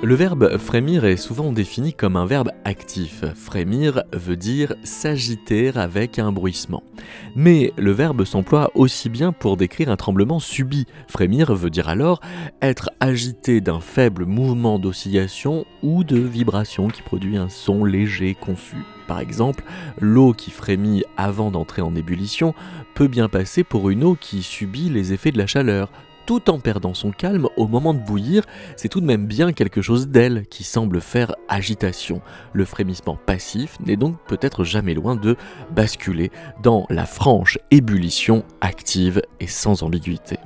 Le verbe frémir est souvent défini comme un verbe actif. Frémir veut dire s'agiter avec un bruissement. Mais le verbe s'emploie aussi bien pour décrire un tremblement subi. Frémir veut dire alors être agité d'un faible mouvement d'oscillation ou de vibration qui produit un son léger, confus. Par exemple, l'eau qui frémit avant d'entrer en ébullition peut bien passer pour une eau qui subit les effets de la chaleur, tout en perdant son calme au moment de bouillir, c'est tout de même bien quelque chose d'elle qui semble faire agitation. Le frémissement passif n'est donc peut-être jamais loin de basculer dans la franche ébullition active et sans ambiguïté.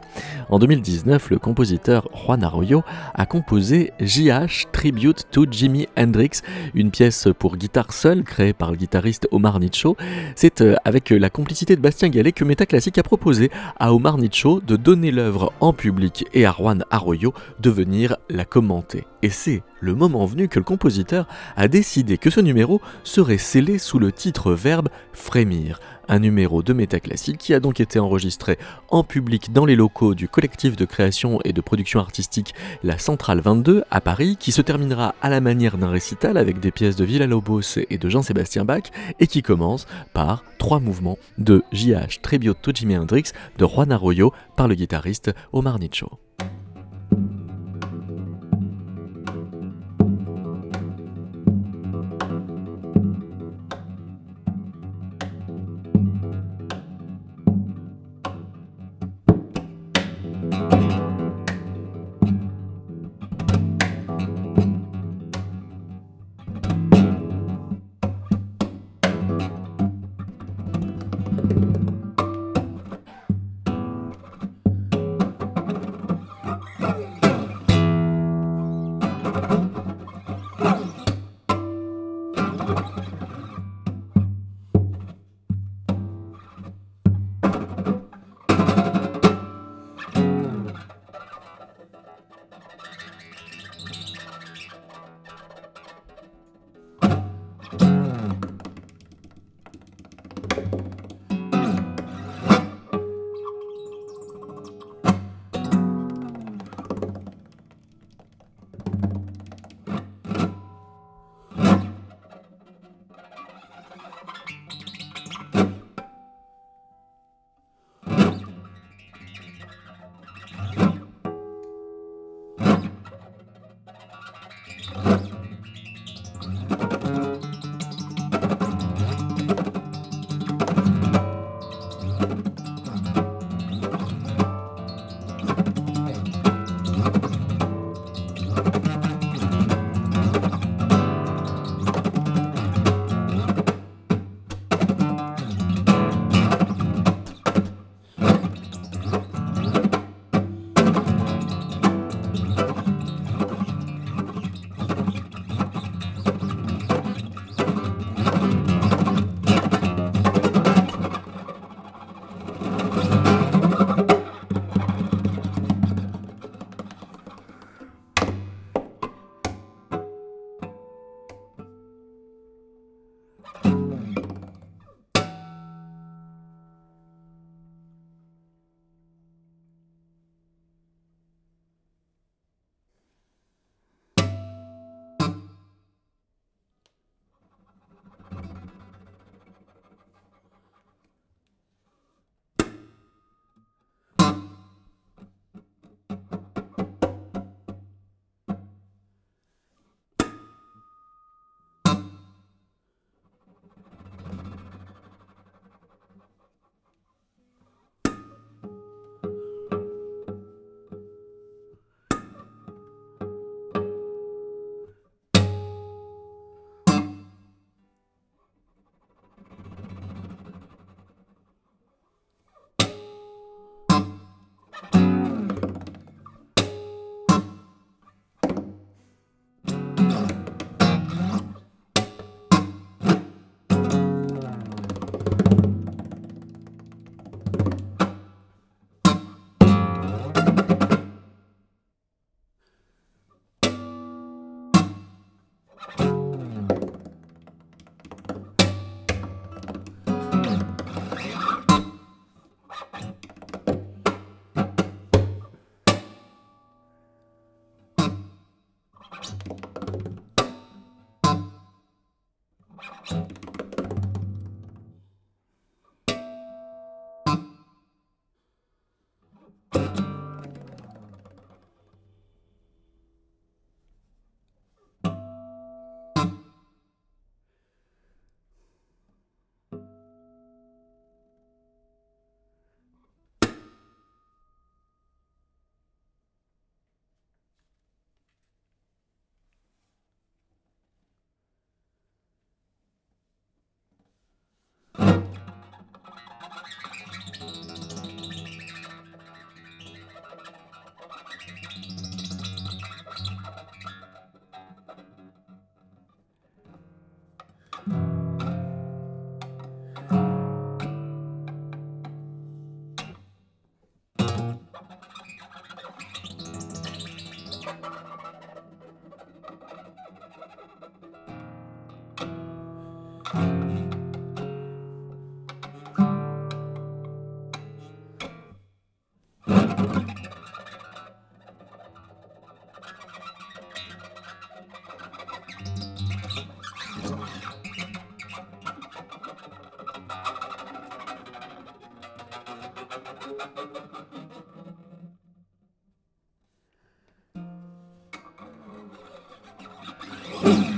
En 2019, le compositeur Juan Arroyo a composé JH Tribute to Jimi Hendrix, une pièce pour guitare seule créée par le guitariste Omar Nicho. C'est euh, avec la complicité de Bastien Gallet que Metaclassic a proposé à Omar Nicho de donner l'œuvre en public et à Juan Arroyo de venir la commenter. Et c'est le moment venu que le compositeur a décidé que ce numéro serait scellé sous le titre verbe frémir, un numéro de métaclassique qui a donc été enregistré en public dans les locaux du collectif de création et de production artistique La Centrale 22 à Paris, qui se terminera à la manière d'un récital avec des pièces de Villa-Lobos et de Jean-Sébastien Bach, et qui commence par trois mouvements de J.H. Trebiotto Jimi Hendrix de Juan Arroyo par le guitariste Omar Nicho. Mm-hmm.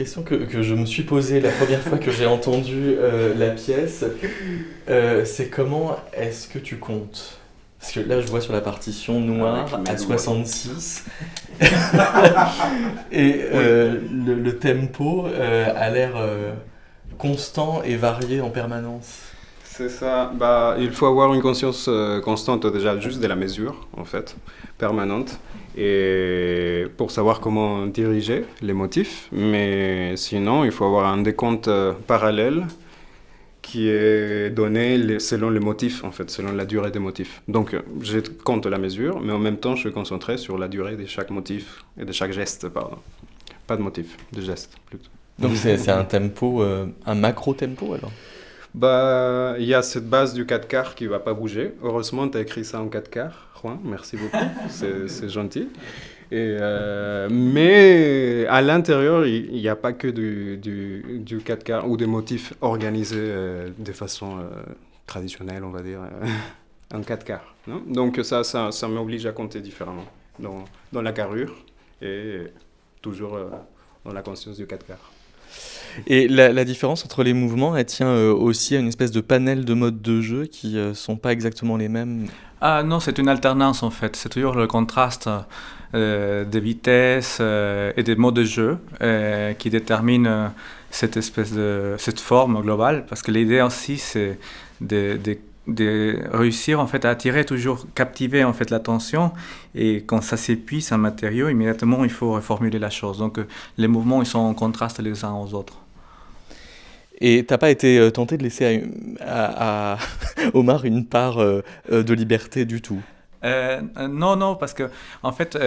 Question que, que, je me suis posée la première fois que j'ai entendu euh, la pièce, euh, c'est comment est-ce que tu comptes? Parce que là, je vois sur la partition noire à 66. et le, le, tempo a l'air constant et varié en permanence. C'est ça. Bah, il faut avoir une conscience constante déjà juste de la mesure, en fait, permanente et pour savoir comment diriger les motifs. Mais sinon, il faut avoir un décompte euh, parallèle qui est donné selon les motifs, en fait, selon la durée des motifs. Donc, je compte la mesure, mais en même temps, je suis concentré sur la durée de chaque motif et de chaque geste, pardon. Pas de motif, de geste, plutôt. Donc, c'est un tempo, euh, un macro-tempo, alors? Bah, il y a cette base du 4 quarts qui va pas bouger. Heureusement, tu as écrit ça en 4 quarts. Merci beaucoup, c'est gentil. Euh, mais à l'intérieur, il n'y a pas que du, du, du 4 quarts ou des motifs organisés euh, de façon euh, traditionnelle, on va dire, en 4 quarts. Non? Donc ça, ça, m'oblige à compter différemment dans, dans, la carrure et toujours dans la conscience du 4 quarts. Et la, différence entre les mouvements, elle tient aussi à une espèce de panel de modes de jeu qui ne sont pas exactement les mêmes ah non, c'est une alternance en fait. C'est toujours le contraste euh, des vitesses euh, et des modes de jeu euh, qui détermine euh, cette espèce de cette forme globale. Parce que l'idée aussi, c'est de, de, de, réussir en fait à attirer toujours, captiver en fait l'attention. Et quand ça s'épuise un matériau, immédiatement il faut reformuler la chose. Donc les mouvements ils sont en contraste les uns aux autres. Et t'as pas été euh, tenté de laisser à, Omar une part euh, euh, de liberté du tout? Non, non, parce que en fait,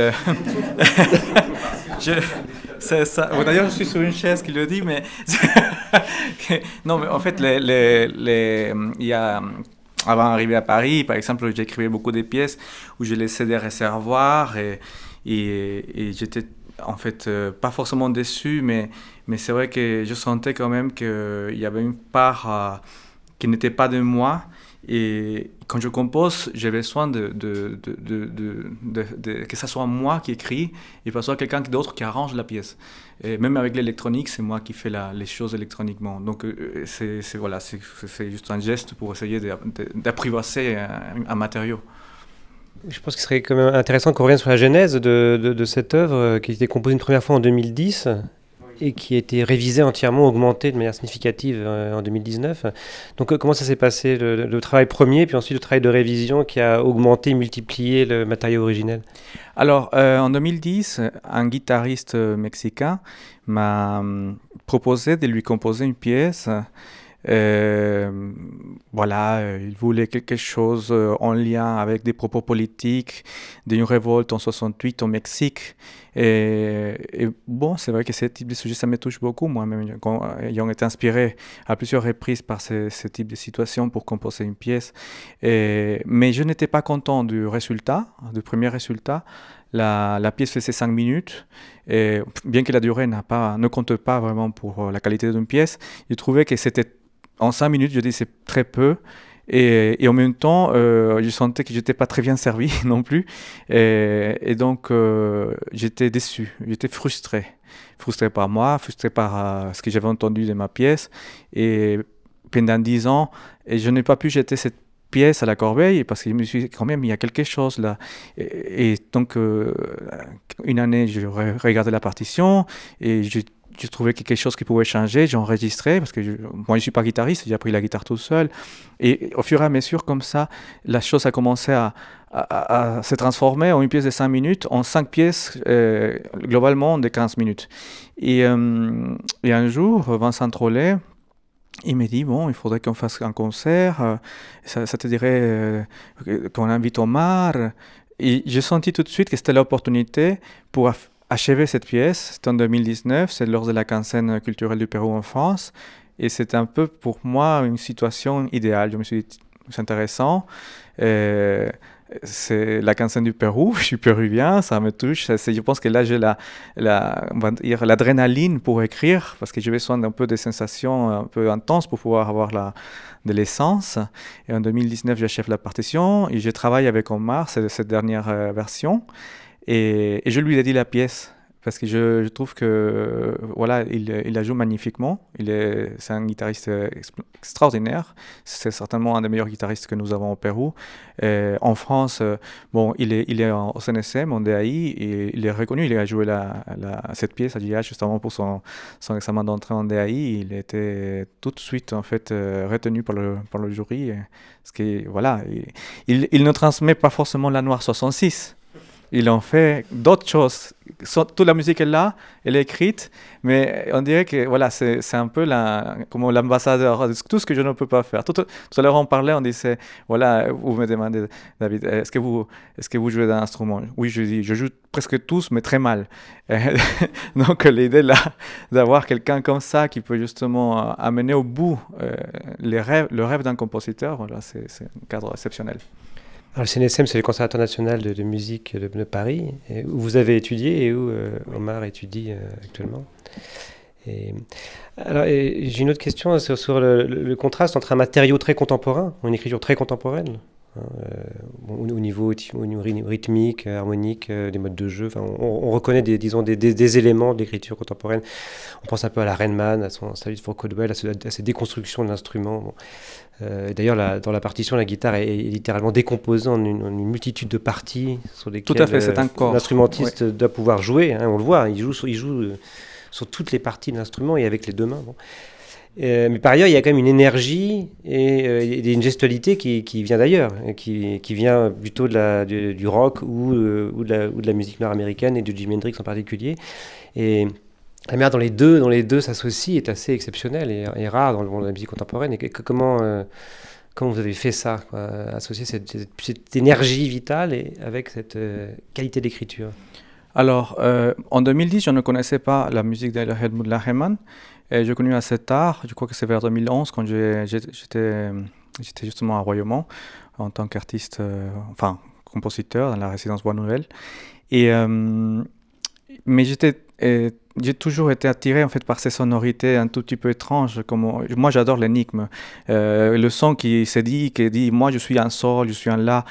D'ailleurs, je suis sur une chaise qui le dit, mais non, mais en fait, les, les, les... il y a avant d'arriver à Paris, par exemple, j'écrivais beaucoup de pièces où je laissais des réservoirs et, j'étais en fait pas forcément déçu, mais c'est vrai que je sentais quand même qu'il y avait une part euh, qui n'était pas de moi. Et quand je compose, j'ai besoin que ce soit moi qui écris et pas soit quelqu'un d'autre qui arrange la pièce. Et même avec l'électronique, c'est moi qui fais la, les choses électroniquement. Donc euh, c'est voilà, juste un geste pour essayer d'apprivoiser un, un, matériau. Je pense qu'il serait quand même intéressant qu'on revienne sur la genèse de, cette œuvre euh, qui a été composée une première fois en 2010 et qui a été révisé entièrement, augmenté de manière significative euh, en 2019. Donc euh, comment ça s'est passé le, travail premier, puis ensuite le travail de révision qui a augmenté, multiplié le matériau originel? Alors euh, en 2010, un guitariste mexicain m'a hum, proposé de lui composer une pièce euh, voilà, euh, il voulait quelque chose euh, en lien avec des propos politiques d'une révolte en 68 au Mexique. Et, bon, c'est vrai que ce type de sujet, ça me touche beaucoup, moi-même, ayant été inspiré à plusieurs reprises par ce, ce type de situation pour composer une pièce. Mais je n'étais pas content du résultat, du premier résultat. La, la, pièce faisait 5 minutes, et bien que la durée pas, ne compte pas vraiment pour la qualité d'une pièce, je trouvais que c'était en cinq minutes, je dis c'est très peu. Et, et, en même temps, euh, je sentais que j'étais pas très bien servi non plus. Et, donc, euh, j'étais déçu, j'étais frustré. Frustré par moi, frustré par euh, ce que j'avais entendu de ma pièce. Et pendant dix ans, et je n'ai pas pu jeter cette pièce à la corbeille parce que je me suis dit, quand même, il y a quelque chose là. Et, et donc, une année, je regardais la partition et je je trouvais quelque chose qui pouvait changer, j'ai enregistré, parce que moi je ne suis pas guitariste, j'ai appris la guitare tout seul. Et au fur et à mesure, comme ça, la chose a commencé à, se transformer en une pièce de 5 minutes, en 5 pièces euh, globalement de 15 minutes. Et, euh, et un jour, Vincent Trollet, il m'a dit, bon, il faudrait qu'on fasse un concert, euh, ça, ça, te dirait qu'on invite Omar. Et j'ai senti tout de suite que c'était l'opportunité pour achevé cette pièce. C'était en 2019, c'est lors de la quinzaine culturelle du Pérou en France. Et c'est un peu pour moi une situation idéale. Je me suis dit, c'est intéressant. C'est la quinzaine du Pérou, je suis péruvien, ça me touche. Je pense que là, j'ai la, la, l'adrénaline pour écrire, parce que j'ai besoin d'un peu de sensations un peu intenses pour pouvoir avoir de l'essence. Et en 2019, j'achève la partition et je travaille avec Omar, c'est cette dernière euh, version. Et, je lui ai dit la pièce parce que je, trouve que voilà, il, il, la joue magnifiquement. Il est, c'est un guitariste extraordinaire. C'est certainement un des meilleurs guitaristes que nous avons au Pérou. en France, bon, il est, il est au CNSM, en DAI, et il est reconnu. Il a joué la, cette pièce à JH justement pour son, son examen d'entrée en DAI. Il était tout de suite en fait retenu par le, par le jury. Ce qui, voilà, il, il ne transmet pas forcément la noire 66 ils ont fait d'autres choses. Toute la musique est là, elle est écrite, mais on dirait que voilà, c'est un peu la, comme l'ambassadeur de tout ce que je ne peux pas faire. Tout, à l'heure, on parlait, on disait, voilà, vous me demandez, David, est-ce que vous, est que vous jouez d'un instrument? Oui, je dis, je joue presque tous, mais très mal. Donc l'idée là, d'avoir quelqu'un comme ça qui peut justement euh, amener au bout euh, les rêves, le rêve d'un compositeur, voilà, c'est un cadre exceptionnel. Alors, le CNSM, c'est le Conservatoire national de, musique de, Paris, où vous avez étudié et où euh, Omar étudie euh, actuellement. Et, alors, j'ai une autre question sur, le, contraste entre un matériau très contemporain, une écriture très contemporaine, hein, euh, au, niveau, rythmique, harmonique, des modes de jeu. On, reconnaît des, disons, des, éléments d'écriture contemporaine. On pense un peu à la Rainman, à son Salut de Fort Codwell, à, à, ses déconstructions de l'instrument. Euh, d'ailleurs, dans la partition, la guitare est, littéralement décomposée en une, multitude de parties sur lesquelles Tout à fait, c'est un euh, l'instrumentiste doit pouvoir jouer. Hein, on le voit, il joue, sur, il joue euh, sur toutes les parties de l'instrument et avec les deux mains. Mais par ailleurs, il y a quand même une énergie et, une gestualité qui, vient d'ailleurs, qui, qui, vient plutôt du, rock ou, ou, de la, musique nord-américaine et de Jimi Hendrix en particulier. Et la manière dont les deux, dans les deux s'associent est assez exceptionnelle et, rare dans le monde de la musique contemporaine. Et comment, euh, vous avez fait ça, associer cette, énergie vitale et avec cette euh, qualité d'écriture? Alors, euh, en 2010, je ne connaissais pas la musique de Helmut Lachemann. Et j'ai connu assez tard, je crois que c'est vers 2011, quand j'étais justement à Royaumont en tant qu'artiste, enfin compositeur dans la résidence Bois Nouvelle. Et, mais j'étais j'ai toujours été attiré en fait par ces sonorités un tout petit peu étranges. Comme moi, j'adore l'énigme, euh, le son qui se dit, qui dit moi je suis un sol, je suis un la.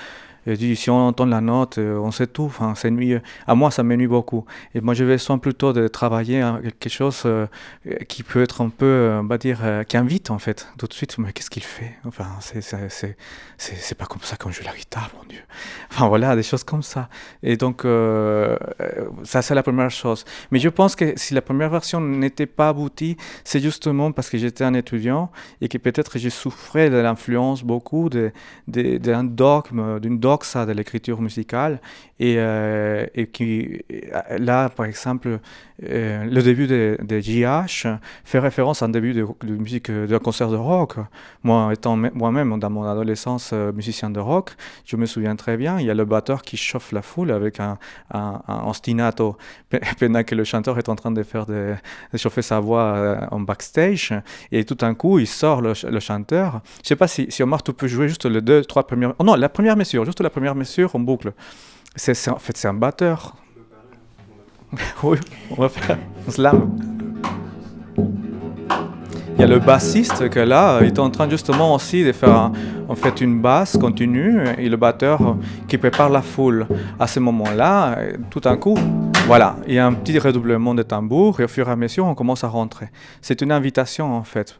Et dit, si on entend la note, euh, on sait tout, c'est ennuyeux. À moi, ça m'ennuie beaucoup. Et moi, je vais besoin plutôt de travailler hein, quelque chose euh, qui peut être un peu, euh, on va dire, qui invite en fait. Tout de suite, mais qu'est-ce qu'il fait? Enfin, c'est pas comme ça qu'on joue la guitare, mon Dieu. Enfin, voilà, des choses comme ça. Et donc, ça, c'est la première chose. Mais je pense que si la première version n'était pas aboutie, c'est justement parce que j'étais un étudiant et que peut-être je souffrais de l'influence beaucoup d'un de, de, dogme, d'une dogme de l'écriture musicale et, euh, et, qui, là, par exemple, euh, le début de, de, JH fait référence à un début de, musique, d'un concert de rock. Moi, étant moi-même dans mon adolescence euh, musicien de rock, je me souviens très bien, il y a le batteur qui chauffe la foule avec un, un, ostinato pendant que le chanteur est en train de faire de, chauffer sa voix en backstage. Et tout d'un coup, il sort le, chanteur. Je sais pas si, si Omar, tu peux jouer juste les deux, trois premières... Oh non, la première mesure, juste la première mesure en boucle. C'est, en fait, c'est un batteur. oui, on va faire slam. Il y a le bassiste que là, il est en train justement aussi de faire en fait une basse continue et le batteur qui prépare la foule. À ce moment-là, tout d'un coup, voilà, il y a un petit redoublement de tambour et au fur et à mesure, on commence à rentrer. C'est une invitation en fait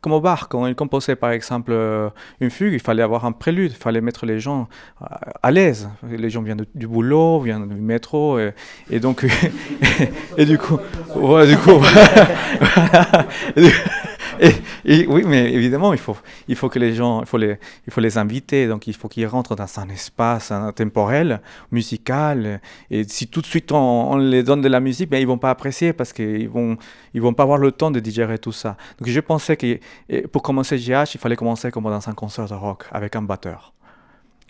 comme au bar, quand il composait par exemple euh, une fugue, il fallait avoir un prélude, il fallait mettre les gens euh, à l'aise. Les gens viennent du boulot, viennent du métro, et, donc, et, du coup, ouais, du coup, oui, mais évidemment, il faut, que les gens, il faut les, inviter, donc il faut qu'ils rentrent dans un espace temporel, musical. Et si tout de suite on, les donne de la musique, ben, ils vont pas apprécier parce qu'ils vont, vont pas avoir le temps de digérer tout ça. Donc je pensais que pour commencer GH, il fallait commencer comme dans un concert de rock avec un batteur.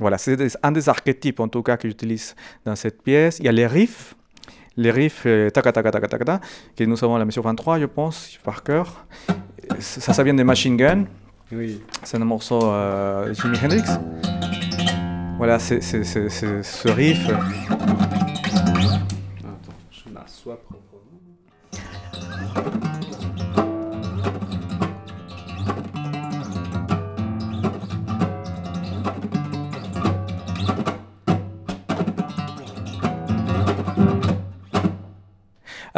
Voilà, c'est un des archétypes en tout cas que j'utilise dans cette pièce. Il y a les riffs, les riffs euh, ta ta ta ta ta que nous avons à la mesure 23, je pense, par cœur ça, ça vient des Machine Gun. Oui. C'est un morceau euh, de Jimi Hendrix. Voilà, c'est ce riff. Attends, je m'assois proprement.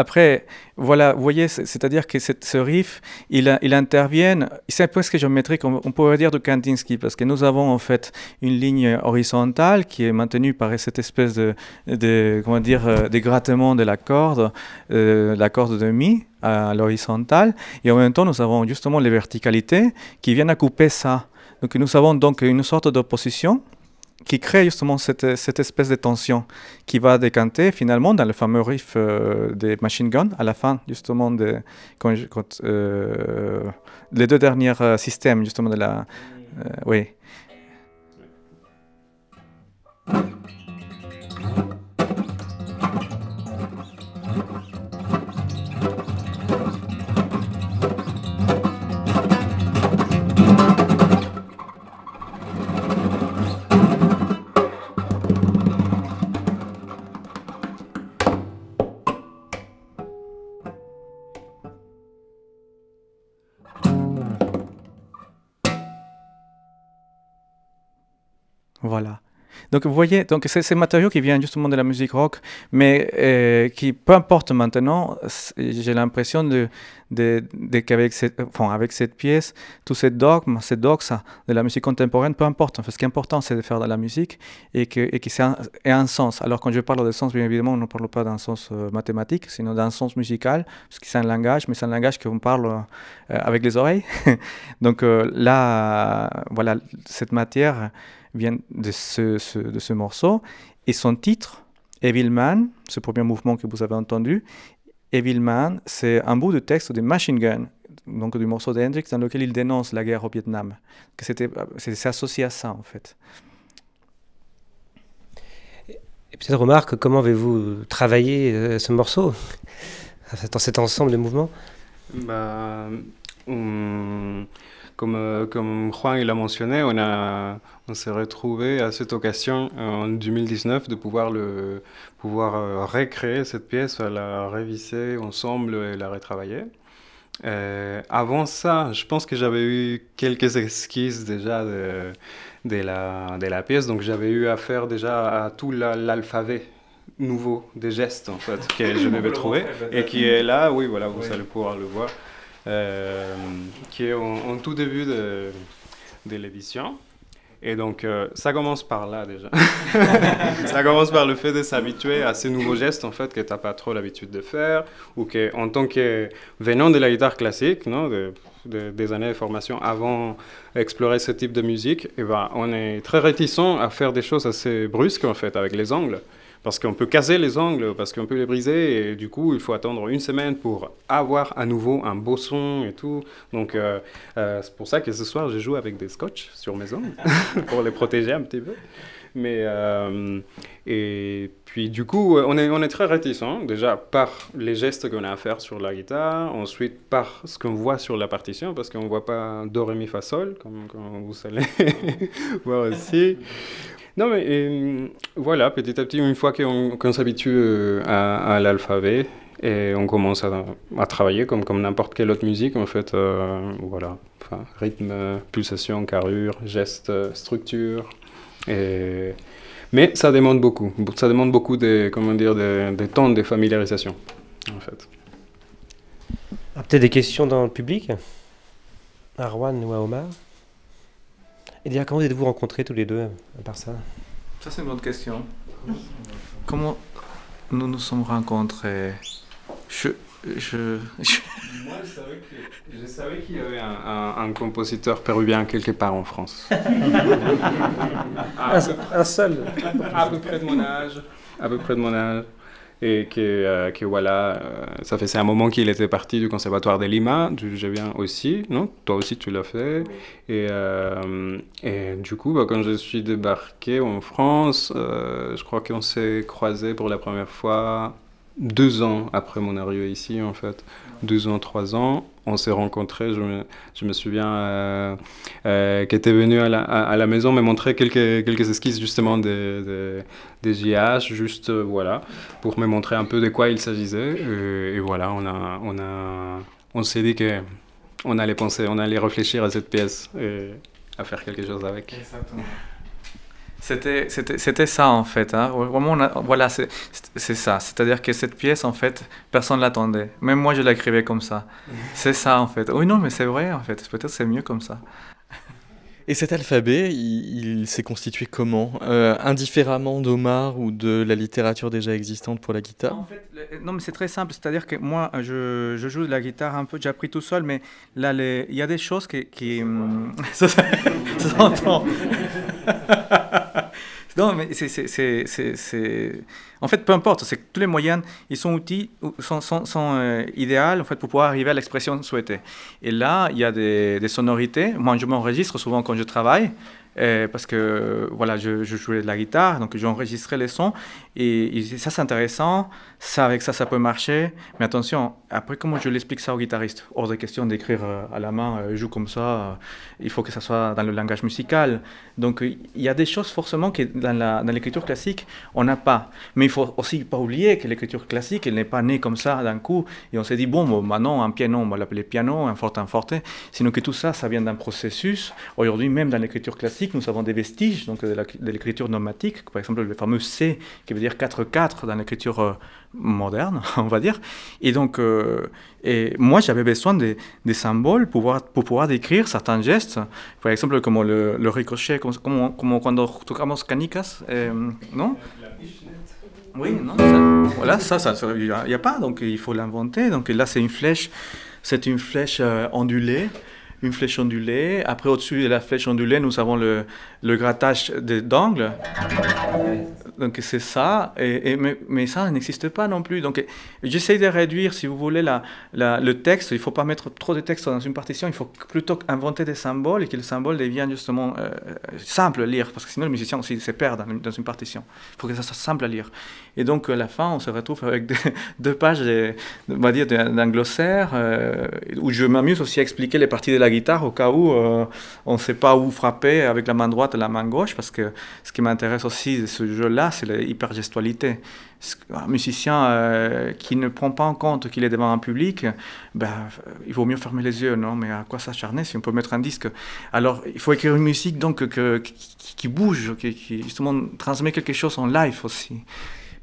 Après, voilà, vous voyez, c'est-à-dire que ce riff, il, intervient, c'est presque géométrique, on, pourrait dire de Kandinsky, parce que nous avons en fait une ligne horizontale qui est maintenue par cette espèce de, de comment dire, euh, de grattement de la corde, euh, la corde de mi à l'horizontale, et en même temps, nous avons justement les verticalités qui viennent à couper ça. Donc nous avons donc une sorte d'opposition qui crée justement cette, cette, espèce de tension qui va décanter finalement dans le fameux riff euh, des Machine Gun à la fin justement de quand, euh, les deux derniers euh, systèmes justement de la oui Donc vous voyez, donc c'est ces matériaux qui viennent justement de la musique rock, mais euh, qui, peu importe maintenant, j'ai l'impression de, qu'avec cette, pièce, tout ce dogme, ce doxa de la musique contemporaine, peu importe. Ce qui est important, c'est de faire de la musique et que, et ait un sens. Alors quand je parle de sens, bien évidemment, on ne parle pas d'un sens euh, mathématique, sinon d'un sens musical, parce que c'est un langage, mais c'est un langage qu'on parle euh, avec les oreilles. Donc là, voilà, cette matière vient de ce, ce, de ce morceau. Et son titre, Evilman, ce premier mouvement que vous avez entendu, Evilman, c'est un bout de texte de Machine Gun, donc du morceau d'Hendrix, dans lequel il dénonce la guerre au Vietnam. Que c'était, c'est associé à ça, en fait. Et peut-être remarque, comment avez-vous travaillé euh, ce morceau dans cet ensemble de mouvements? Bah, on comme, euh, comme Juan il a mentionné, on, a, on s'est retrouvé à cette occasion en 2019 de pouvoir, le, pouvoir euh, recréer cette pièce, la réviser ensemble et la retravailler. Euh, avant ça, je pense que j'avais eu quelques esquisses déjà de, de, la, de la pièce, donc j'avais eu affaire déjà à tout l'alphabet nouveau des gestes en fait que je devais trouver et qui est là, oui voilà, vous oui. allez pouvoir le voir euh, qui est en, tout début de, de l'édition. Et donc, euh, ça commence par là déjà. ça commence par le fait de s'habituer à ces nouveaux gestes, en fait, que tu n'as pas trop l'habitude de faire, ou que, en tant que venant de la guitare classique, non, de, de, des années de formation avant d'explorer ce type de musique, et ben, on est très réticent à faire des choses assez brusques, en fait, avec les ongles parce qu'on peut casser les ongles, parce qu'on peut les briser, et du coup, il faut attendre une semaine pour avoir à nouveau un beau son et tout. Donc, euh, euh, c'est pour ça que ce soir, je joue avec des scotch sur mes ongles, pour les protéger un petit peu. Mais, euh, et puis, du coup, on est, on est très réticent, déjà par les gestes qu'on a à faire sur la guitare, ensuite par ce qu'on voit sur la partition, parce qu'on ne voit pas Do, Ré, Mi, Fa, Sol, comme, vous allez voir aussi. Non, mais voilà, petit à petit, une fois qu'on qu s'habitue à, à l'alphabet, et on commence à, à, travailler comme, comme n'importe quelle autre musique, en fait, euh, voilà, enfin, rythme, pulsation, carrure, geste, structure, et... mais ça demande beaucoup, ça demande beaucoup de, comment dire, de, de temps de familiarisation, en fait. Ah, Peut-être des questions dans le public? À Rouen ou à Omar? Et déjà, comment êtes-vous rencontrés tous les deux, à part ça? Ça, c'est une bonne question. Comment nous nous sommes rencontrés? Je, je, je... Moi, je savais qu'il y avait un, un, un, compositeur péruvien quelque part en France. un, un, seul À peu près de mon âge. À peu près de mon âge et que, euh, que voilà, euh, ça faisait un moment qu'il était parti du conservatoire de Lima, je viens aussi, non? Toi aussi tu l'as fait. Et, euh, et, du coup, bah, quand je suis débarqué en France, euh, je crois qu'on s'est croisés pour la première fois deux ans après mon arrivée ici, en fait. Deux ans, trois ans. On s'est rencontrés, je me, je me souviens, euh, euh, qui était venu à la, à, la, maison me montrer quelques, quelques esquisses justement des, des, des JH, juste euh, voilà, pour me montrer un peu de quoi il s'agissait. Et, et, voilà, on, a, on, a, on s'est dit qu'on allait penser, on allait réfléchir à cette pièce et à faire quelque chose avec. Exactement. C'était ça en fait. Hein. Vraiment, voilà, c'est ça. C'est-à-dire que cette pièce, en fait, personne ne l'attendait. Même moi, je l'écrivais comme ça. C'est ça en fait. Oui, non, mais c'est vrai en fait. Peut-être c'est mieux comme ça. Et cet alphabet, il, s'est constitué comment? Euh, Indifféremment d'Omar ou de la littérature déjà existante pour la guitare? En fait, Non, mais c'est très simple. C'est-à-dire que moi, je, je, joue de la guitare un peu, j'ai appris tout seul, mais là, il y a des choses qui. qui ça s'entend. Non, mais c'est. En fait, peu importe, c'est tous les moyens, ils sont outils, sont, sont, sont euh, idéaux en fait, pour pouvoir arriver à l'expression souhaitée. Et là, il y a des sonorités. Moi, je m'enregistre souvent quand je travaille. Euh, parce que voilà, je, jouais de la guitare, donc j'enregistrais les sons, et, ça c'est intéressant, ça avec ça ça peut marcher, mais attention, après comment je l'explique ça au guitariste? Hors de question d'écrire euh, à la main, je joue comme ça, il faut que ça soit dans le langage musical. Donc il y a des choses forcément que dans l'écriture classique on n'a pas, mais il faut aussi pas oublier que l'écriture classique elle n'est pas née comme ça d'un coup, et on s'est dit bon, bon maintenant un piano on va l'appeler piano, un forte un forte, sinon que tout ça ça vient d'un processus. Aujourd'hui même dans l'écriture classique nous avons des vestiges donc de l'écriture nomatique, par exemple le fameux C qui veut dire 4-4 dans l'écriture euh, moderne, on va dire. Et donc, euh, et moi, j'avais besoin des, symboles pour pouvoir, pour pouvoir décrire certains gestes, par exemple comme le, le ricochet, comme, comme, comme cuando tocamos canicas, euh, non? Oui, non, ça, voilà, ça, il n'y a, pas, donc il faut l'inventer. Donc là, c'est une flèche, c'est une flèche ondulée une flèche ondulée. Après, au-dessus de la flèche ondulée, nous avons le, le grattage d'angle. Donc c'est ça, et, mais, ça n'existe pas non plus. Donc j'essaie de réduire, si vous voulez, la, le texte. Il ne faut pas mettre trop de texte dans une partition, il faut plutôt inventer des symboles et que le symbole devienne justement euh, simple à lire, parce que sinon le musicien aussi se perd dans, une partition. Il faut que ça soit simple à lire. Et donc à la fin, on se retrouve avec deux, pages, on va dire, d'un glossaire, euh, où je m'amuse aussi à expliquer les parties de la guitare au cas où euh, on ne sait pas où frapper avec la main droite la main gauche, parce que ce qui m'intéresse aussi de ce jeu-là, c'est l'hypergestualité. Un musicien euh, qui ne prend pas en compte qu'il est devant un public, ben, il vaut mieux fermer les yeux, non? Mais à quoi s'acharner si on peut mettre un disque? Alors, il faut écrire une musique donc qui, bouge, qui, qui, justement transmet quelque chose en live aussi.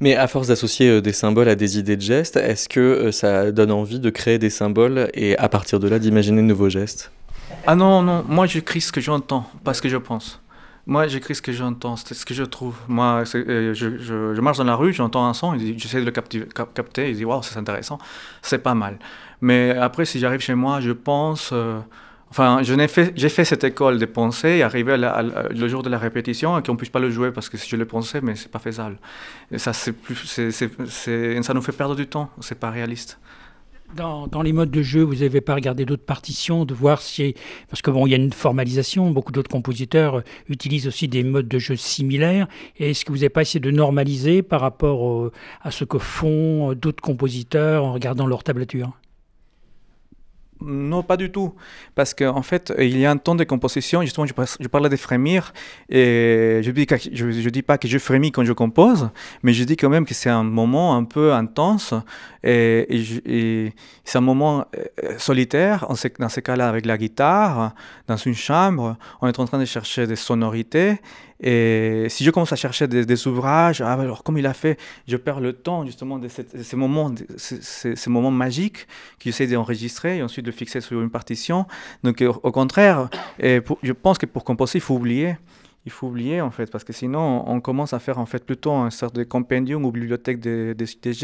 Mais à force d'associer euh, des symboles à des idées de gestes, est-ce que euh, ça donne envie de créer des symboles et à partir de là d'imaginer de nouveaux gestes? Ah non, non, moi j'écris ce que j'entends, pas ce que je pense. Moi, j'écris ce que j'entends, c'est ce que je trouve. Moi, euh, je, marche dans la rue, j'entends un son, j'essaie de le capter, et je waouh, c'est intéressant, c'est pas mal. Mais après, si j'arrive chez moi, je pense. Enfin, j'ai fait, fait cette école de pensée arrivé le jour de la répétition et qu'on ne puisse pas le jouer parce que je le pensais, mais c'est pas faisable. Et ça, nous fait perdre du temps, c'est pas réaliste. Dans, les modes de jeu, vous n'avez pas regardé d'autres partitions, de voir si... Parce que bon, y a une formalisation, beaucoup d'autres compositeurs euh, utilisent aussi des modes de jeu similaires. Est-ce que vous n'avez pas essayé de normaliser par rapport à ce que font euh, d'autres compositeurs en regardant leur tablature? Non, pas du tout. Parce qu'en en fait, il y a un temps de composition. Justement, je, parlais de frémir. Et je ne dis, je, dis pas que je frémis quand je compose, mais je dis quand même que c'est un moment un peu intense. Et, et, c'est un moment euh, solitaire. On dans ces cas-là, avec la guitare, dans une chambre, on est en train de chercher des sonorités. Et si je commence à chercher des, ouvrages, ah, alors comme il a fait, je perds le temps justement de, ces moments, ces, moments magiques qu'il essaie d'enregistrer et ensuite de fixer sur une partition. Donc au contraire, et je pense que pour composer, il faut oublier il faut oublier en fait, parce que sinon on commence à faire en fait plutôt un sorte de compendium ou bibliothèque des,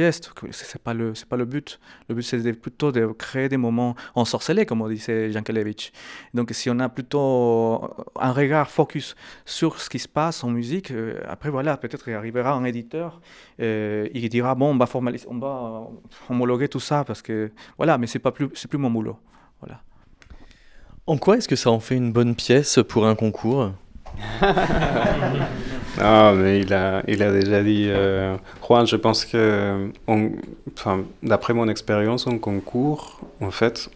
gestes. C'est pas pas le but. Le but c'est plutôt de créer des moments ensorcelés, comme on disait Jankelevich. Donc si on a plutôt un regard focus sur ce qui se passe en musique, euh, après voilà, peut-être il arrivera un éditeur, euh, il dira bon on va formaliser, on va homologuer tout ça parce que voilà, mais c'est pas plus plus mon boulot. Voilà. En quoi est-ce que ça en fait une bonne pièce pour un concours? Ah, mais il a, il a déjà dit. Euh, Juan, je pense que, d'après mon expérience en concours, en fait,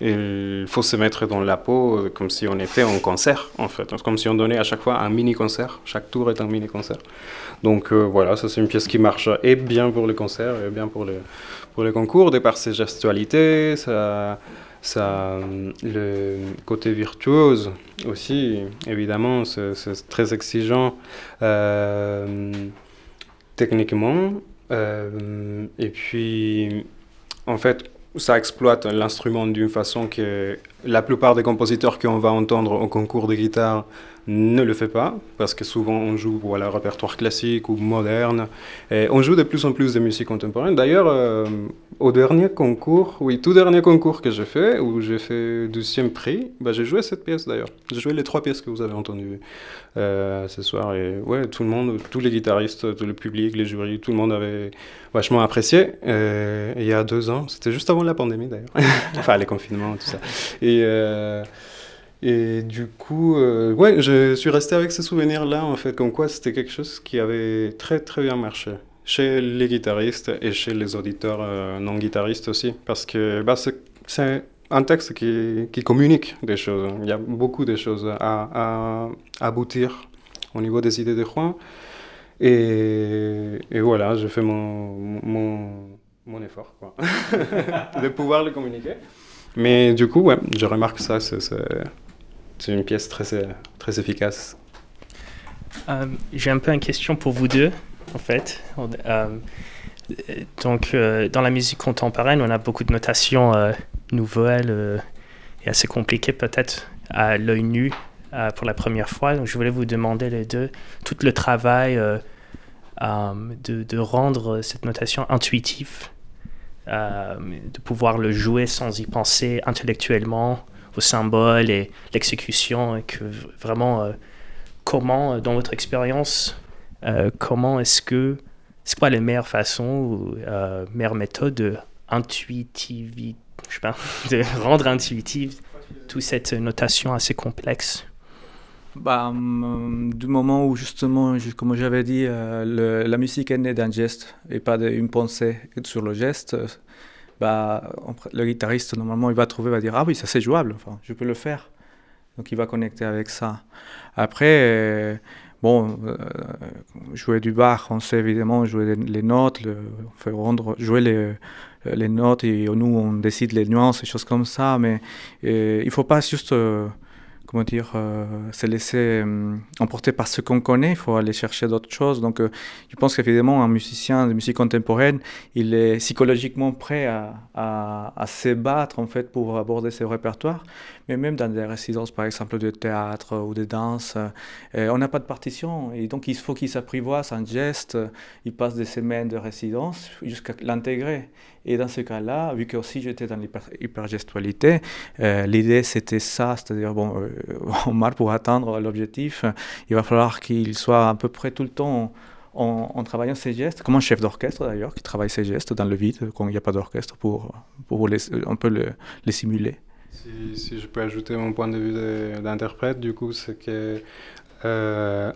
il faut se mettre dans la peau comme si on était en concert, en fait. Comme si on donnait à chaque fois un mini-concert. Chaque tour est un mini-concert. Donc euh, voilà, ça c'est une pièce qui marche et bien pour les concerts et bien pour les, pour les concours, de par ses gestualités, ça ça, le côté virtuose aussi, évidemment, c'est très exigeant techniquement. et puis, en fait, ça exploite l'instrument d'une façon que la plupart des compositeurs qu'on va entendre au concours de guitare ne le fait pas, parce que souvent on joue voilà, répertoire classique ou moderne, on joue de plus en plus de musique contemporaine. D'ailleurs, euh, au dernier concours, oui, tout dernier concours que j'ai fait, où j'ai fait deuxième prix, bah, j'ai joué cette pièce d'ailleurs. J'ai joué les trois pièces que vous avez entendues euh, ce soir, et ouais, tout le monde, tous les guitaristes, tout le public, les jurys, tout le monde avait vachement apprécié. Euh, il y a deux ans, c'était juste avant la pandémie d'ailleurs, enfin les confinements, tout ça. Et du coup, euh, ouais, je suis resté avec ce souvenir-là, en fait, comme quoi c'était quelque chose qui avait très très bien marché chez les guitaristes et chez les auditeurs euh, non guitaristes aussi, parce que bah, c'est un texte qui, qui, communique des choses. Il y a beaucoup de choses à, à aboutir au niveau des idées de Juan. Et, et voilà, j'ai fait mon, mon, mon effort quoi. de pouvoir le communiquer. Mais du coup, ouais, je remarque ça, c'est une pièce très, très efficace. Euh, j'ai un peu une question pour vous deux, en fait. Euh, donc, euh, dans la musique contemporaine, on a beaucoup de notations nouvelles et assez compliquées, peut-être à l'œil nu pour la première fois. Donc, je voulais vous demander les deux tout le travail de, de, rendre cette notation intuitive, de pouvoir le jouer sans y penser intellectuellement au symbole et l'exécution, et que vraiment, euh, comment, euh, dans votre expérience, euh, comment est-ce que, c'est quoi les meilleures façons ou meilleures méthodes de je sais pas, de rendre intuitive toute cette notation assez complexe? Bah, hum, du moment où justement, comme j'avais dit, la musique est née d'un geste et pas d'une pensée sur le geste, bah, le guitariste, normalement, il va trouver, va dire Ah oui, ça c'est jouable, enfin, je peux le faire. Donc il va connecter avec ça. Après, euh, bon, euh, jouer du bar, on sait évidemment jouer les, notes, fait rendre, jouer les, les notes et nous on décide les nuances et choses comme ça, mais euh, il ne faut pas juste comment dire, euh, se laisser euh, emporter par ce qu'on connaît, il faut aller chercher d'autres choses. Donc, euh, je pense qu'évidemment, un musicien de musique contemporaine, il est psychologiquement prêt à, à, à se battre en fait pour aborder ce répertoire. Mais même dans des résidences, par exemple, de théâtre ou de danse, on n'a pas de partition. Et donc, il faut qu'il s'apprivoise un geste. Il passe des semaines de résidence jusqu'à l'intégrer. Et dans ce cas-là, vu que aussi j'étais dans l'hypergestualité, euh, l'idée c'était ça, c'est-à-dire, bon, euh, on pour atteindre l'objectif, il va falloir qu'il soit à peu près tout le temps en, travaillant ses gestes, comme un chef d'orchestre d'ailleurs, qui travaille ses gestes dans le vide, quand il n'y a pas d'orchestre, pour, pour les, un peu les simuler. Si, si, je peux ajouter mon point de vue d'interprète, du coup, c'est que euh,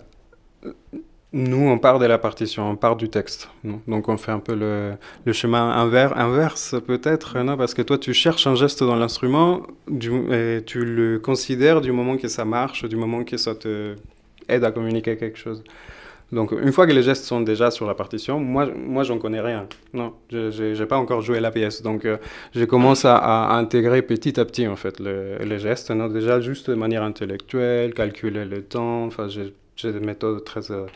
nous, on part de la partition, on part du texte. Donc, on fait un peu le, chemin inverse, peut-être, Parce que toi, tu cherches un geste dans l'instrument tu le considères du moment que ça marche, du moment que ça te aide à communiquer quelque chose. Donc, une fois que les gestes sont déjà sur la partition, moi, moi j'en connais rien. Non, je n'ai pas encore joué la pièce. Donc, euh, je commence à, intégrer petit à petit, en fait, les gestes. Non déjà, juste de manière intellectuelle, calculer le temps. Enfin, j'ai des méthodes très... Euh,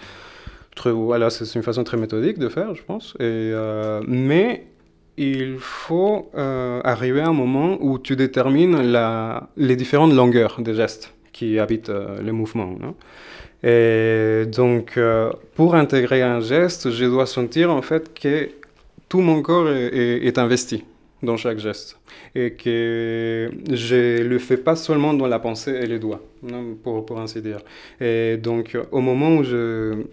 voilà, c'est une façon très méthodique de faire, je pense. Et, euh, mais il faut euh, arriver à un moment où tu détermines la, les différentes longueurs des gestes qui habitent euh, le mouvement. et donc, pour intégrer un geste, je dois sentir en fait que tout mon corps est, investi dans chaque geste et que je le fais pas seulement dans la pensée et les doigts, pour, pour ainsi dire. Et donc, au moment où je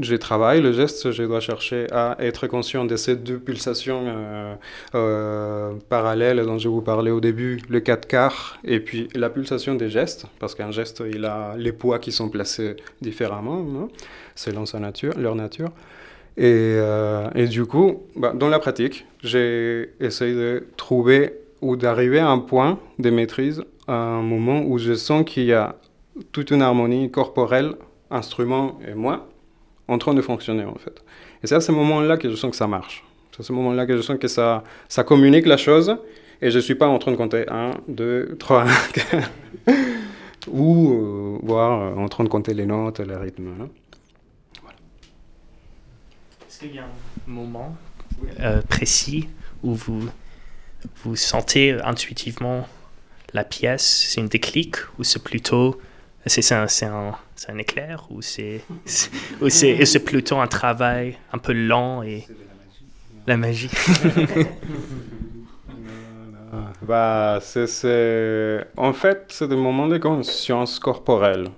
je travaille le geste, je dois chercher à être conscient de ces deux pulsations euh, euh, parallèles dont je vous parlais au début, le 4 quarts et puis la pulsation des gestes, parce qu'un geste, il a les poids qui sont placés différemment, selon sa nature, leur nature. Et, euh, et du coup, bah, dans la pratique, j'ai essayé de trouver ou d'arriver à un point de maîtrise, à un moment où je sens qu'il y a toute une harmonie corporelle, instrument et moi, en train de fonctionner en fait. Et c'est à ce moment-là que je sens que ça marche. C'est à ce moment-là que je sens que ça, ça communique la chose Et je ne suis pas en train de compter 1, 2, 3, ou euh, voir en train de compter les notes, les rythmes. Hein. Est-ce qu'il y a un moment euh, précis où vous, vous sentez intuitivement la pièce. C'est une déclic ou c'est plutôt c'est un, un, un, éclair ou c'est c'est plutôt un travail un peu lent et la magie, bah, c'est En fait, c'est des moments de conscience corporelle,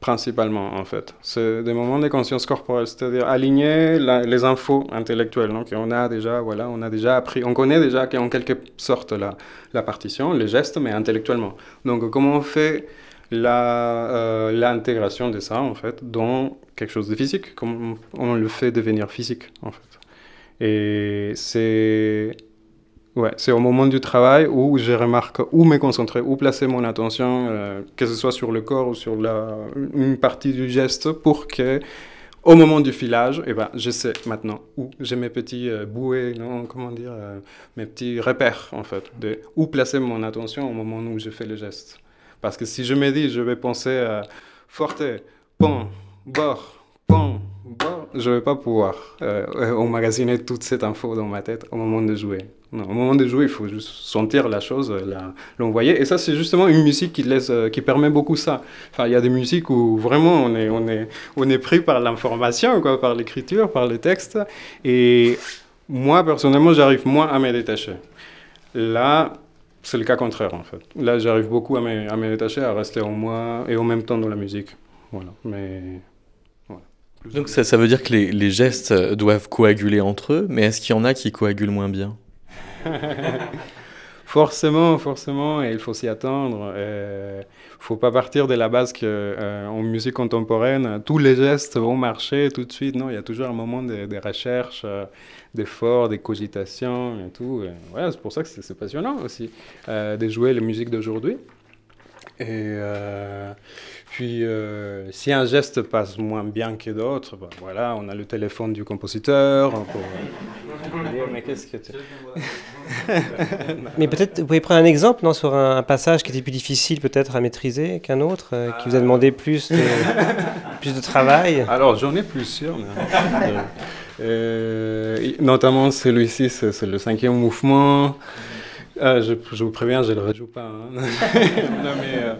principalement, en fait. C'est des moments de conscience corporelle, c'est-à-dire aligner les infos intellectuelles. Donc, on a déjà, voilà, on a déjà appris, on connaît déjà en quelque sorte la, partition, les gestes, mais intellectuellement. Donc, comment on fait euh, l'intégration de ça, en fait, dans quelque chose de physique, comment on le fait devenir physique, en fait? Et c'est ouais, c'est au moment du travail où je remarque où me concentrer, où placer mon attention, euh, que ce soit sur le corps ou sur la, une partie du geste, pour que au moment du filage, eh ben, je sais maintenant où j'ai mes petits euh, bouées, non, comment dire, euh, mes petits repères en fait, de où placer mon attention au moment où je fais le geste. Parce que si je me dis, je vais penser à forte, pont, bord, pont, je ne vais pas pouvoir emmagasiner toute cette info dans ma tête au moment de jouer. Au moment de jouer, il faut juste sentir la chose, l'envoyer. Et ça, c'est justement une musique qui, laisse, euh, qui permet beaucoup ça. Enfin, il y a des musiques où vraiment on est, on est, on est pris par l'information, par l'écriture, par le texte. Et moi, personnellement, j'arrive moins à me détacher. Là, c'est le cas contraire, en fait. Là, j'arrive beaucoup à me, à détacher, à rester en moi et en même temps dans la musique. Voilà. Mais donc ça, ça, veut dire que les, les, gestes doivent coaguler entre eux, mais est-ce qu'il y en a qui coagulent moins bien? Forcément, forcément, et il faut s'y attendre. Il ne faut pas partir de la base qu'en euh, en musique contemporaine, tous les gestes vont marcher tout de suite. Non, il y a toujours un moment de, recherche, euh, d'effort, de cogitation et tout. Et c'est pour ça que c'est passionnant aussi euh, de jouer les musiques d'aujourd'hui. Et puis, euh, si un geste passe moins bien que d'autres, ben voilà, on a le téléphone du compositeur. mais qu'est-ce que tu... mais peut-être, vous pouvez prendre un exemple non, sur un, passage qui était plus difficile peut-être à maîtriser qu'un autre, euh, qui vous a demandé plus de, plus de travail? Alors, j'en ai plusieurs. Euh, notamment celui-ci, c'est le cinquième mouvement. je, je, vous préviens, je ne le rejoue pas. Hein. non, mais,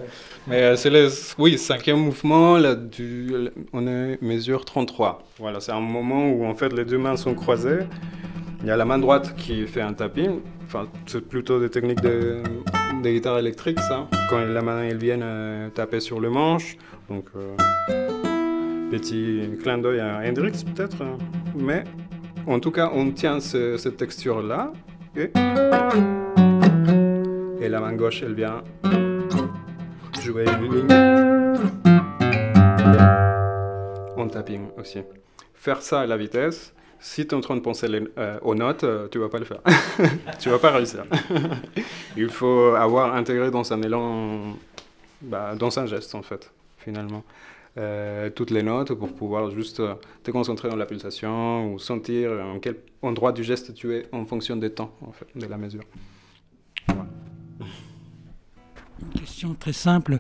mais euh, c'est le oui, cinquième mouvement, là, du, on est mesure 33. Voilà, c'est un moment où en fait les deux mains sont croisées. Il y a la main droite qui fait un tapping. Enfin, c'est plutôt des techniques de, de, guitare électrique, ça. Quand la main elle vient euh, taper sur le manche. Donc, euh, petit clin d'œil à Hendrix peut-être. Mais en tout cas, on tient cette texture-là. Et, et la main gauche, elle vient en tapping aussi. Faire ça à la vitesse, si tu es en train de penser euh, aux notes, euh, tu vas pas le faire. tu vas pas réussir. Il faut avoir intégré dans un élan, bah, dans un geste en fait, finalement. Euh, toutes les notes pour pouvoir juste te concentrer dans la pulsation ou sentir en quel endroit du geste tu es en fonction des temps, en fait, de la mesure. Une question très simple.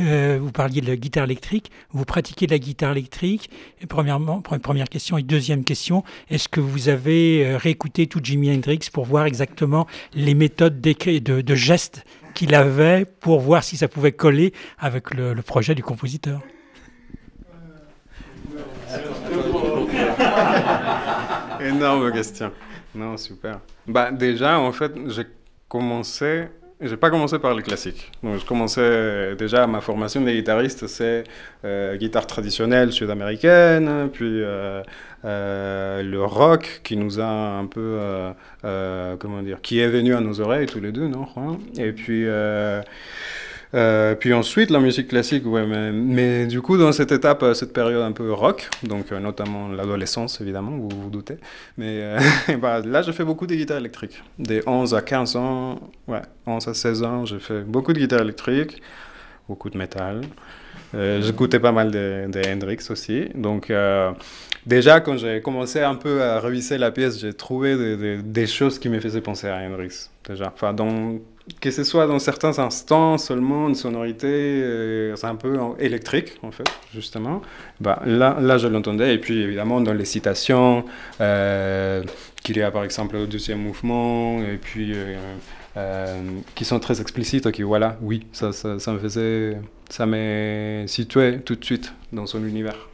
Euh, vous parliez de la guitare électrique. Vous pratiquez la guitare électrique. Premièrement, première question. Et deuxième question, est-ce que vous avez euh, réécouté tout Jimi Hendrix pour voir exactement les méthodes de, de gestes qu'il avait pour voir si ça pouvait coller avec le, projet du compositeur? Énorme question. Non, super. Bah, déjà, en fait, j'ai commencé j'ai pas commencé par le classique. Donc, je commençais déjà ma formation de guitariste, c'est euh, guitare traditionnelle sud-américaine, puis euh, euh, le rock qui nous a un peu, comment dire, qui est venu à nos oreilles tous les deux, non Et puis euh, puis ensuite, la musique classique, mais, du coup, dans cette étape, euh, cette période un peu rock, donc euh, notamment l'adolescence, évidemment, vous vous doutez, mais bah, là, j'ai fait beaucoup de guitare électrique. Des 11 à 15 ans, ouais, 11 à 16 ans, j'ai fait beaucoup de guitare électrique, beaucoup de métal. J'écoutais pas mal de, Hendrix aussi. Donc, déjà, quand j'ai commencé un peu à réviser la pièce, j'ai trouvé des, des, choses qui me faisaient penser à Hendrix. Déjà, enfin, dans, que ce soit dans certains instants seulement, une sonorité, euh, un peu électrique, en fait, justement. Bah, là, là, je l'entendais. Et puis, évidemment, dans les citations, euh, qu'il y a, par exemple, au deuxième mouvement, et puis, euh, qui sont très explicites, qui, voilà, oui, ça, ça, ça me faisait, ça m'a situé tout de suite dans son univers.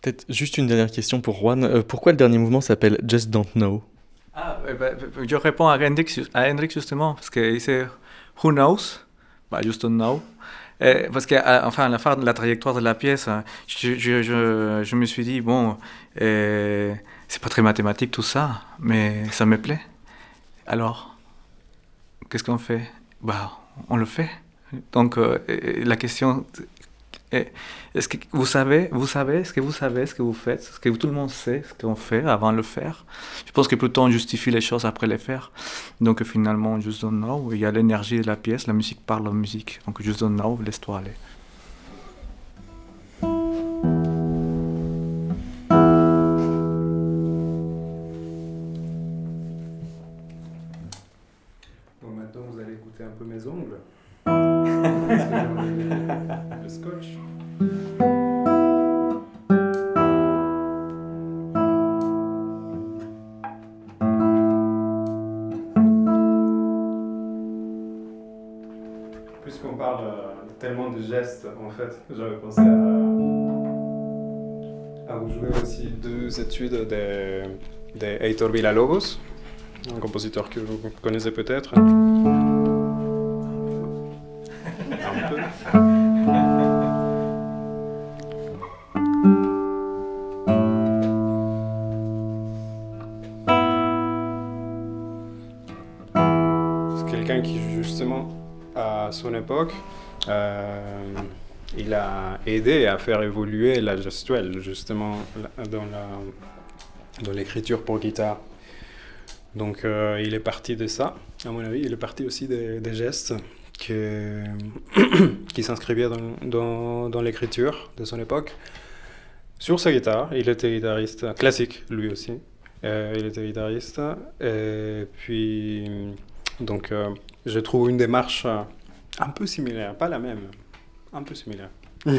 Peut-être juste une dernière question pour Juan. pourquoi le dernier mouvement s'appelle Just Don't Know? Ah, eh ben, je réponds à Hendrix, justement, parce qu'il dit Who knows? Bah, Just don't know. Parce qu'à enfin, à la fin de la trajectoire de la pièce, je, je me suis dit, bon, c'est pas très mathématique tout ça, mais ça me plaît. Alors, qu'est-ce qu'on fait? Bah, On le fait. Donc, euh, la question est-ce que vous savez, vous savez ce que vous savez, ce que vous faites, ce que tout le monde sait, ce qu'on fait avant de le faire? Je pense que plutôt on justifie les choses après les faire. Donc finalement, Just Don't Know, il y a l'énergie de la pièce, la musique parle en musique. Donc Just Don't Know, laisse-toi aller. Le scotch. Puisqu'on parle euh, tellement de gestes, en fait, j'avais pensé à, à vous jouer aussi deux études de, de Heitor Villa-Lobos, un compositeur que vous connaissez peut-être. Son époque, euh, il a aidé à faire évoluer la gestuelle, justement, dans, la, dans l'écriture pour guitare. Donc euh, il est parti de ça, à mon avis. Il est parti aussi des, gestes que, qui s'inscrivaient dans, dans, dans l'écriture de son époque. Sur sa guitare, il était guitariste classique, lui aussi. Euh, il était guitariste. Et puis, donc, je trouve une démarche un peu similaire, pas la même, un peu similaire.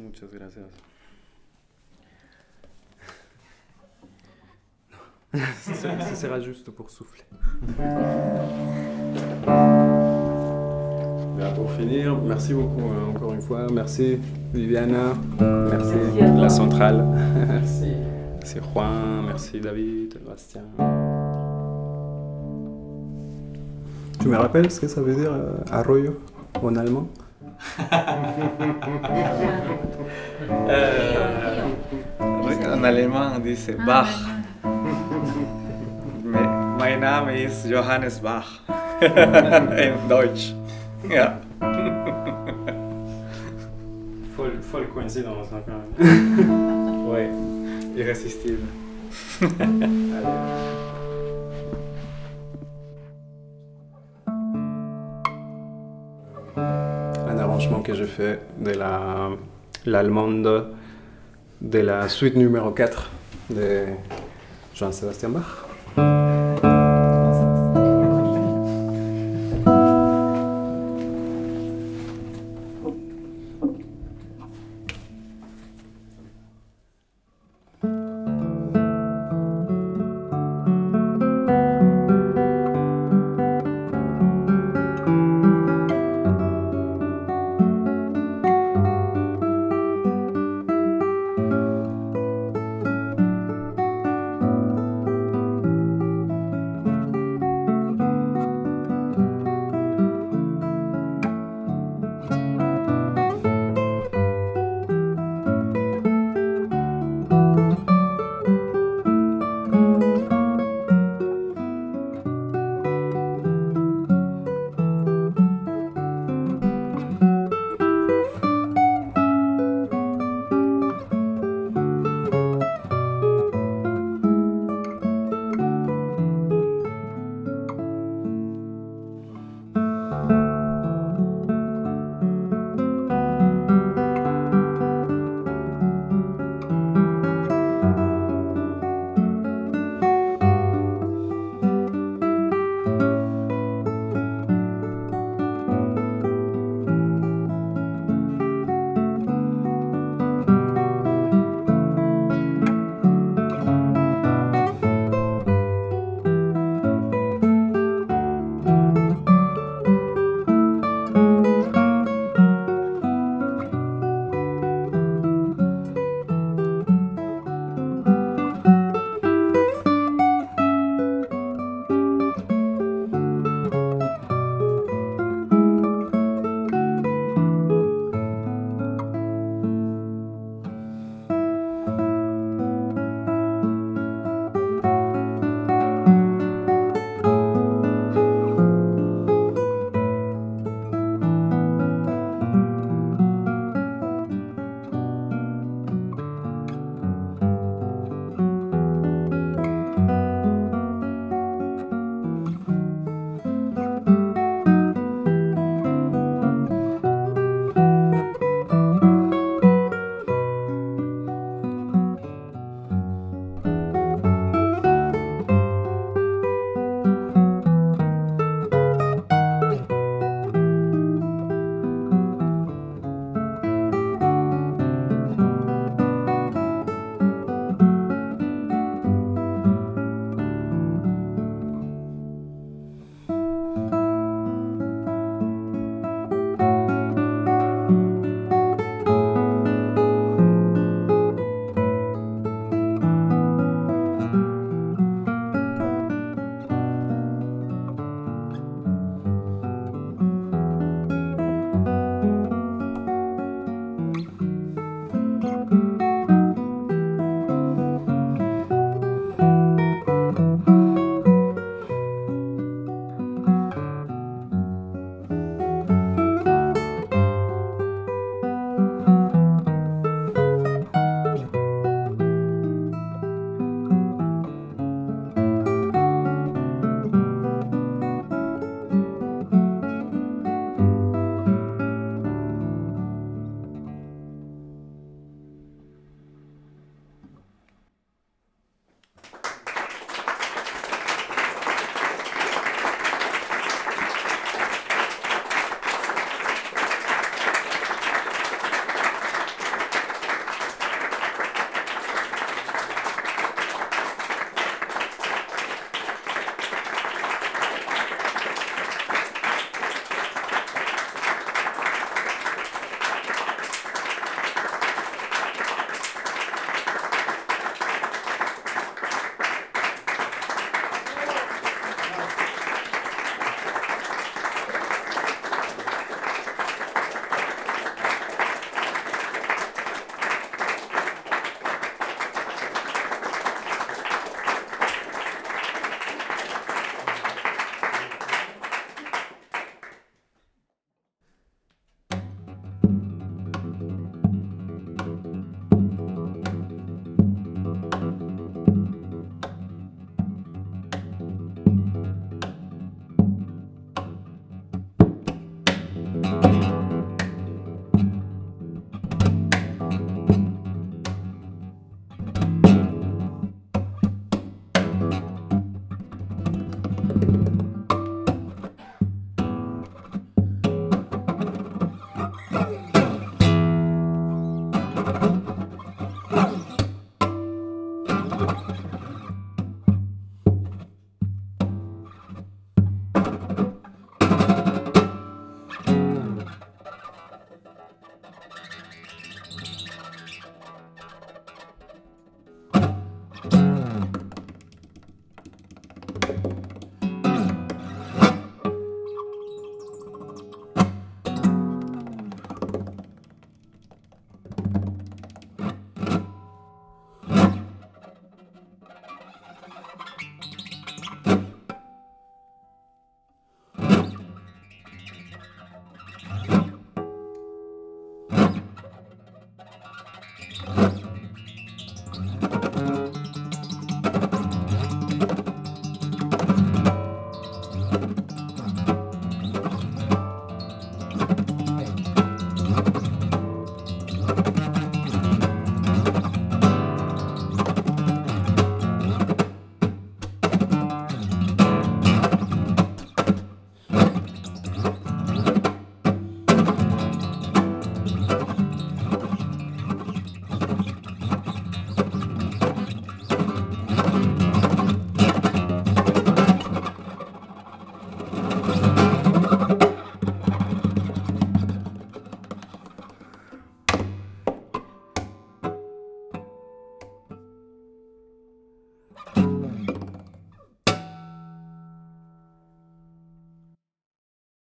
Muchas, gracias. Ce sera juste pour souffler. Pour finir, merci beaucoup euh, encore une fois. Merci Viviana, merci, la centrale, merci. merci Juan, merci David, Bastien. Tu me rappelles ce que ça veut dire euh, arroyo en allemand? Euh, en allemand, on dit c'est Bach. Mais my name is Johannes Bach. in Deutsch. Ja. Folle, folle coïncidence hein, quand même. Ouais. Irrésistible. un que je fais de la l'allemande de la suite numéro 4 de Jean-Sébastien Bach.